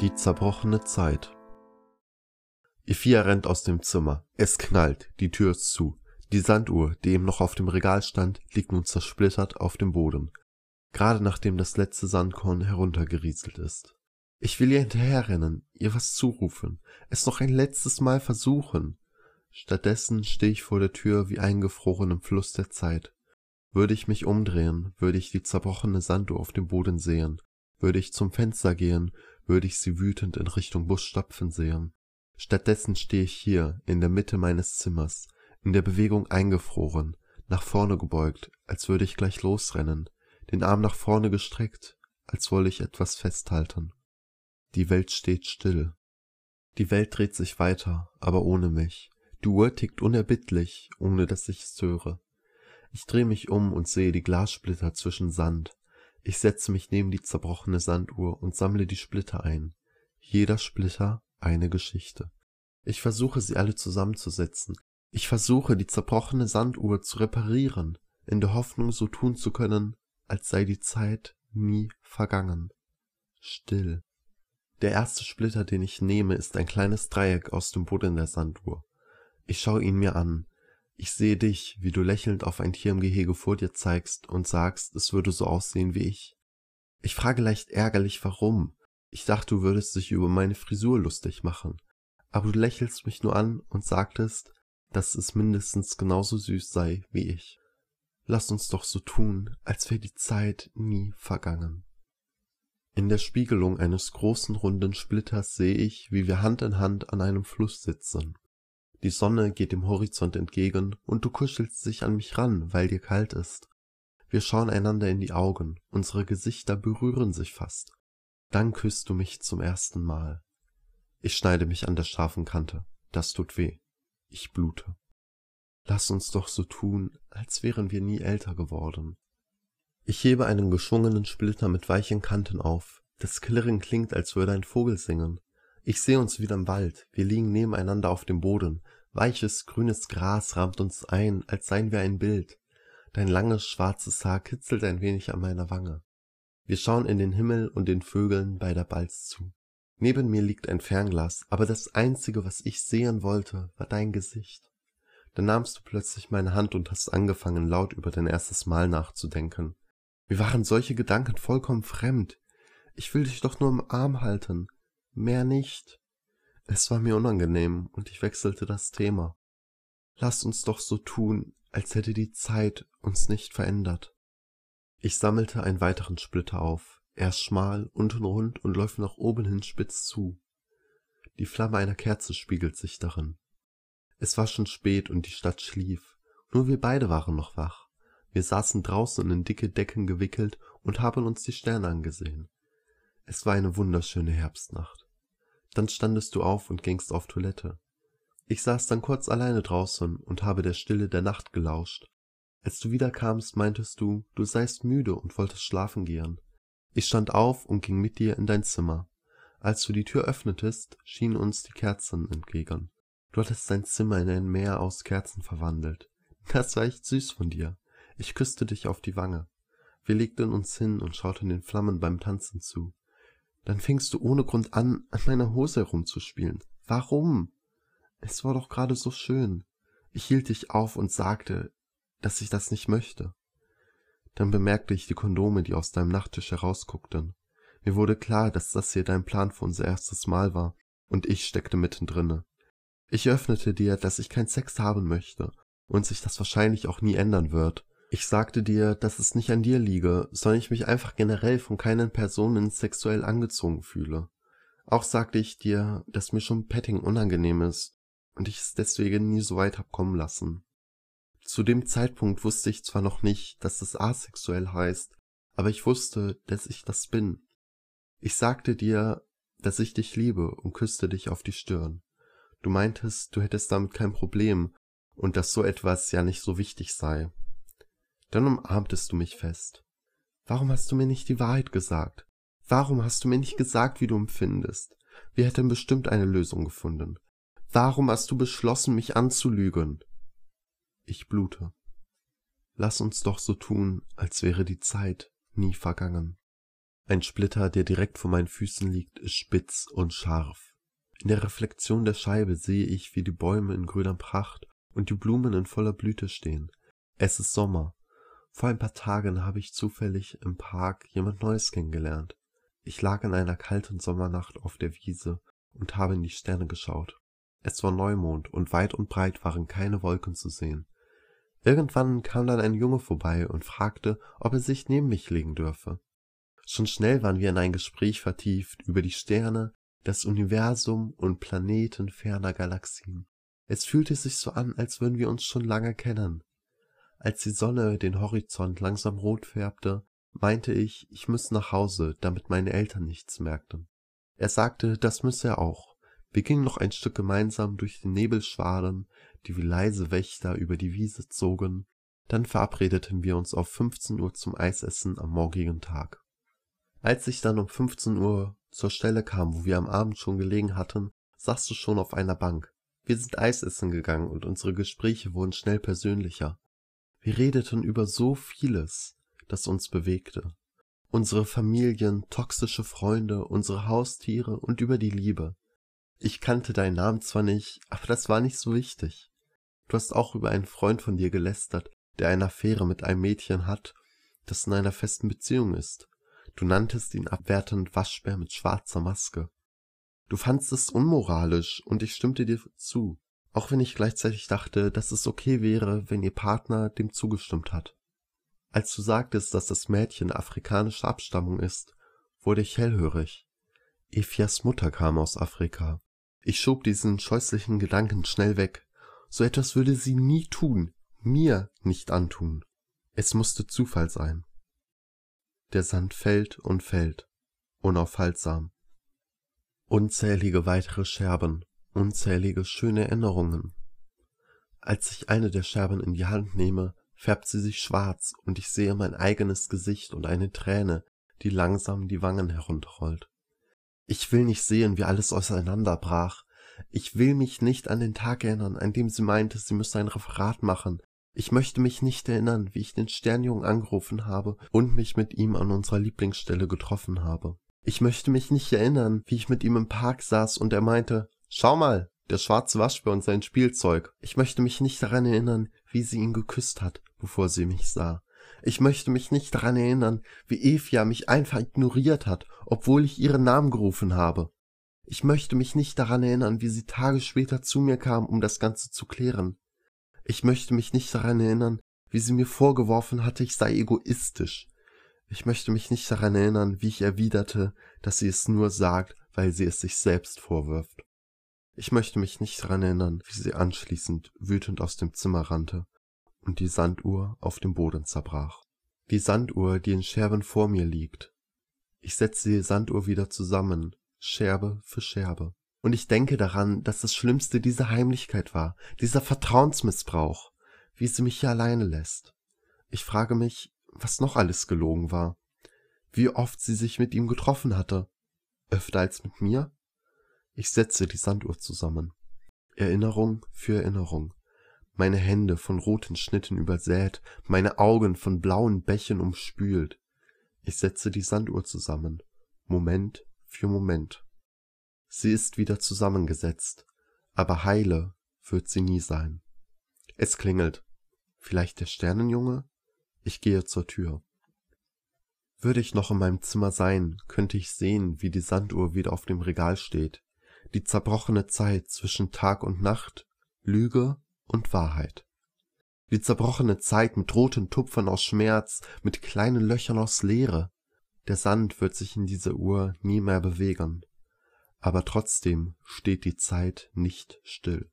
Die zerbrochene Zeit. Ifia rennt aus dem Zimmer. Es knallt, die Tür ist zu. Die Sanduhr, die eben noch auf dem Regal stand, liegt nun zersplittert auf dem Boden. Gerade nachdem das letzte Sandkorn heruntergerieselt ist. Ich will ihr hinterherrennen, ihr was zurufen, es noch ein letztes Mal versuchen. Stattdessen stehe ich vor der Tür wie eingefroren im Fluss der Zeit. Würde ich mich umdrehen, würde ich die zerbrochene Sanduhr auf dem Boden sehen, würde ich zum Fenster gehen, würde ich sie wütend in Richtung Bus stapfen sehen. Stattdessen stehe ich hier, in der Mitte meines Zimmers, in der Bewegung eingefroren, nach vorne gebeugt, als würde ich gleich losrennen, den Arm nach vorne gestreckt, als wolle ich etwas festhalten. Die Welt steht still. Die Welt dreht sich weiter, aber ohne mich. Die Uhr tickt unerbittlich, ohne dass ich es höre. Ich drehe mich um und sehe die Glassplitter zwischen Sand, ich setze mich neben die zerbrochene Sanduhr und sammle die Splitter ein. Jeder Splitter eine Geschichte. Ich versuche sie alle zusammenzusetzen. Ich versuche die zerbrochene Sanduhr zu reparieren, in der Hoffnung so tun zu können, als sei die Zeit nie vergangen. Still. Der erste Splitter, den ich nehme, ist ein kleines Dreieck aus dem Boden der Sanduhr. Ich schaue ihn mir an. Ich sehe dich, wie du lächelnd auf ein Tier im Gehege vor dir zeigst und sagst, es würde so aussehen wie ich. Ich frage leicht ärgerlich, warum. Ich dachte, du würdest dich über meine Frisur lustig machen. Aber du lächelst mich nur an und sagtest, dass es mindestens genauso süß sei wie ich. Lass uns doch so tun, als wäre die Zeit nie vergangen. In der Spiegelung eines großen runden Splitters sehe ich, wie wir Hand in Hand an einem Fluss sitzen. Die Sonne geht dem Horizont entgegen und du kuschelst dich an mich ran, weil dir kalt ist. Wir schauen einander in die Augen, unsere Gesichter berühren sich fast. Dann küsst du mich zum ersten Mal. Ich schneide mich an der scharfen Kante. Das tut weh. Ich blute. Lass uns doch so tun, als wären wir nie älter geworden. Ich hebe einen geschwungenen Splitter mit weichen Kanten auf. Das Klirren klingt, als würde ein Vogel singen. Ich sehe uns wieder im Wald, wir liegen nebeneinander auf dem Boden, weiches, grünes Gras rahmt uns ein, als seien wir ein Bild. Dein langes, schwarzes Haar kitzelt ein wenig an meiner Wange. Wir schauen in den Himmel und den Vögeln bei der Balz zu. Neben mir liegt ein Fernglas, aber das Einzige, was ich sehen wollte, war dein Gesicht. Dann nahmst du plötzlich meine Hand und hast angefangen, laut über dein erstes Mal nachzudenken. Mir waren solche Gedanken vollkommen fremd. Ich will dich doch nur im Arm halten, mehr nicht. Es war mir unangenehm und ich wechselte das Thema. Lasst uns doch so tun, als hätte die Zeit uns nicht verändert. Ich sammelte einen weiteren Splitter auf. Er ist schmal, unten rund und läuft nach oben hin spitz zu. Die Flamme einer Kerze spiegelt sich darin. Es war schon spät und die Stadt schlief. Nur wir beide waren noch wach. Wir saßen draußen in dicke Decken gewickelt und haben uns die Sterne angesehen. Es war eine wunderschöne Herbstnacht. Dann standest du auf und gingst auf Toilette. Ich saß dann kurz alleine draußen und habe der Stille der Nacht gelauscht. Als du wiederkamst, meintest du, du seist müde und wolltest schlafen gehen. Ich stand auf und ging mit dir in dein Zimmer. Als du die Tür öffnetest, schienen uns die Kerzen entgegen. Du hattest dein Zimmer in ein Meer aus Kerzen verwandelt. Das war echt süß von dir. Ich küsste dich auf die Wange. Wir legten uns hin und schauten den Flammen beim Tanzen zu. Dann fängst du ohne Grund an, an meiner Hose herumzuspielen. Warum? Es war doch gerade so schön. Ich hielt dich auf und sagte, dass ich das nicht möchte. Dann bemerkte ich die Kondome, die aus deinem Nachttisch herausguckten. Mir wurde klar, dass das hier dein Plan für unser erstes Mal war, und ich steckte mittendrinne. Ich öffnete dir, dass ich keinen Sex haben möchte und sich das wahrscheinlich auch nie ändern wird, ich sagte dir, dass es nicht an dir liege, sondern ich mich einfach generell von keinen Personen sexuell angezogen fühle. Auch sagte ich dir, dass mir schon Petting unangenehm ist und ich es deswegen nie so weit hab kommen lassen. Zu dem Zeitpunkt wusste ich zwar noch nicht, dass das asexuell heißt, aber ich wusste, dass ich das bin. Ich sagte dir, dass ich dich liebe und küsste dich auf die Stirn. Du meintest, du hättest damit kein Problem und dass so etwas ja nicht so wichtig sei. Dann umarmtest du mich fest. Warum hast du mir nicht die Wahrheit gesagt? Warum hast du mir nicht gesagt, wie du empfindest? Wir hätten bestimmt eine Lösung gefunden. Warum hast du beschlossen, mich anzulügen? Ich blute. Lass uns doch so tun, als wäre die Zeit nie vergangen. Ein Splitter, der direkt vor meinen Füßen liegt, ist spitz und scharf. In der Reflexion der Scheibe sehe ich, wie die Bäume in grüner Pracht und die Blumen in voller Blüte stehen. Es ist Sommer. Vor ein paar Tagen habe ich zufällig im Park jemand Neues kennengelernt. Ich lag in einer kalten Sommernacht auf der Wiese und habe in die Sterne geschaut. Es war Neumond und weit und breit waren keine Wolken zu sehen. Irgendwann kam dann ein Junge vorbei und fragte, ob er sich neben mich legen dürfe. Schon schnell waren wir in ein Gespräch vertieft über die Sterne, das Universum und Planeten ferner Galaxien. Es fühlte sich so an, als würden wir uns schon lange kennen. Als die Sonne den Horizont langsam rot färbte, meinte ich, ich müsse nach Hause, damit meine Eltern nichts merkten. Er sagte, das müsse er auch. Wir gingen noch ein Stück gemeinsam durch die Nebelschwaden, die wie leise Wächter über die Wiese zogen, dann verabredeten wir uns auf 15 Uhr zum Eisessen am morgigen Tag. Als ich dann um 15 Uhr zur Stelle kam, wo wir am Abend schon gelegen hatten, saß du schon auf einer Bank. Wir sind Eisessen gegangen und unsere Gespräche wurden schnell persönlicher. Wir redeten über so vieles, das uns bewegte. Unsere Familien, toxische Freunde, unsere Haustiere und über die Liebe. Ich kannte deinen Namen zwar nicht, aber das war nicht so wichtig. Du hast auch über einen Freund von dir gelästert, der eine Affäre mit einem Mädchen hat, das in einer festen Beziehung ist. Du nanntest ihn abwertend Waschbär mit schwarzer Maske. Du fandst es unmoralisch und ich stimmte dir zu, auch wenn ich gleichzeitig dachte, dass es okay wäre, wenn ihr Partner dem zugestimmt hat. Als du sagtest, dass das Mädchen afrikanischer Abstammung ist, wurde ich hellhörig. Efias Mutter kam aus Afrika. Ich schob diesen scheußlichen Gedanken schnell weg. So etwas würde sie nie tun, mir nicht antun. Es musste Zufall sein. Der Sand fällt und fällt, unaufhaltsam. Unzählige weitere Scherben, unzählige schöne Erinnerungen. Als ich eine der Scherben in die Hand nehme, färbt sie sich schwarz und ich sehe mein eigenes Gesicht und eine Träne, die langsam die Wangen herunterrollt. Ich will nicht sehen, wie alles auseinanderbrach. Ich will mich nicht an den Tag erinnern, an dem sie meinte, sie müsse ein Referat machen. Ich möchte mich nicht erinnern, wie ich den Sternjungen angerufen habe und mich mit ihm an unserer Lieblingsstelle getroffen habe. Ich möchte mich nicht erinnern, wie ich mit ihm im Park saß und er meinte, schau mal, der schwarze Waschbär und sein Spielzeug. Ich möchte mich nicht daran erinnern, wie sie ihn geküsst hat, bevor sie mich sah. Ich möchte mich nicht daran erinnern, wie Evia mich einfach ignoriert hat, obwohl ich ihren Namen gerufen habe. Ich möchte mich nicht daran erinnern, wie sie Tage später zu mir kam, um das Ganze zu klären. Ich möchte mich nicht daran erinnern, wie sie mir vorgeworfen hatte, ich sei egoistisch. Ich möchte mich nicht daran erinnern, wie ich erwiderte, dass sie es nur sagt, weil sie es sich selbst vorwirft. Ich möchte mich nicht daran erinnern, wie sie anschließend wütend aus dem Zimmer rannte und die Sanduhr auf dem Boden zerbrach. Die Sanduhr, die in Scherben vor mir liegt. Ich setze die Sanduhr wieder zusammen, Scherbe für Scherbe. Und ich denke daran, dass das Schlimmste diese Heimlichkeit war, dieser Vertrauensmissbrauch, wie sie mich hier alleine lässt. Ich frage mich, was noch alles gelogen war. Wie oft sie sich mit ihm getroffen hatte. Öfter als mit mir? Ich setze die Sanduhr zusammen. Erinnerung für Erinnerung meine Hände von roten Schnitten übersät, meine Augen von blauen Bächen umspült. Ich setze die Sanduhr zusammen, Moment für Moment. Sie ist wieder zusammengesetzt, aber heile wird sie nie sein. Es klingelt. Vielleicht der Sternenjunge? Ich gehe zur Tür. Würde ich noch in meinem Zimmer sein, könnte ich sehen, wie die Sanduhr wieder auf dem Regal steht. Die zerbrochene Zeit zwischen Tag und Nacht, Lüge und Wahrheit. Die zerbrochene Zeit mit roten Tupfern aus Schmerz, mit kleinen Löchern aus Leere. Der Sand wird sich in dieser Uhr nie mehr bewegen, aber trotzdem steht die Zeit nicht still.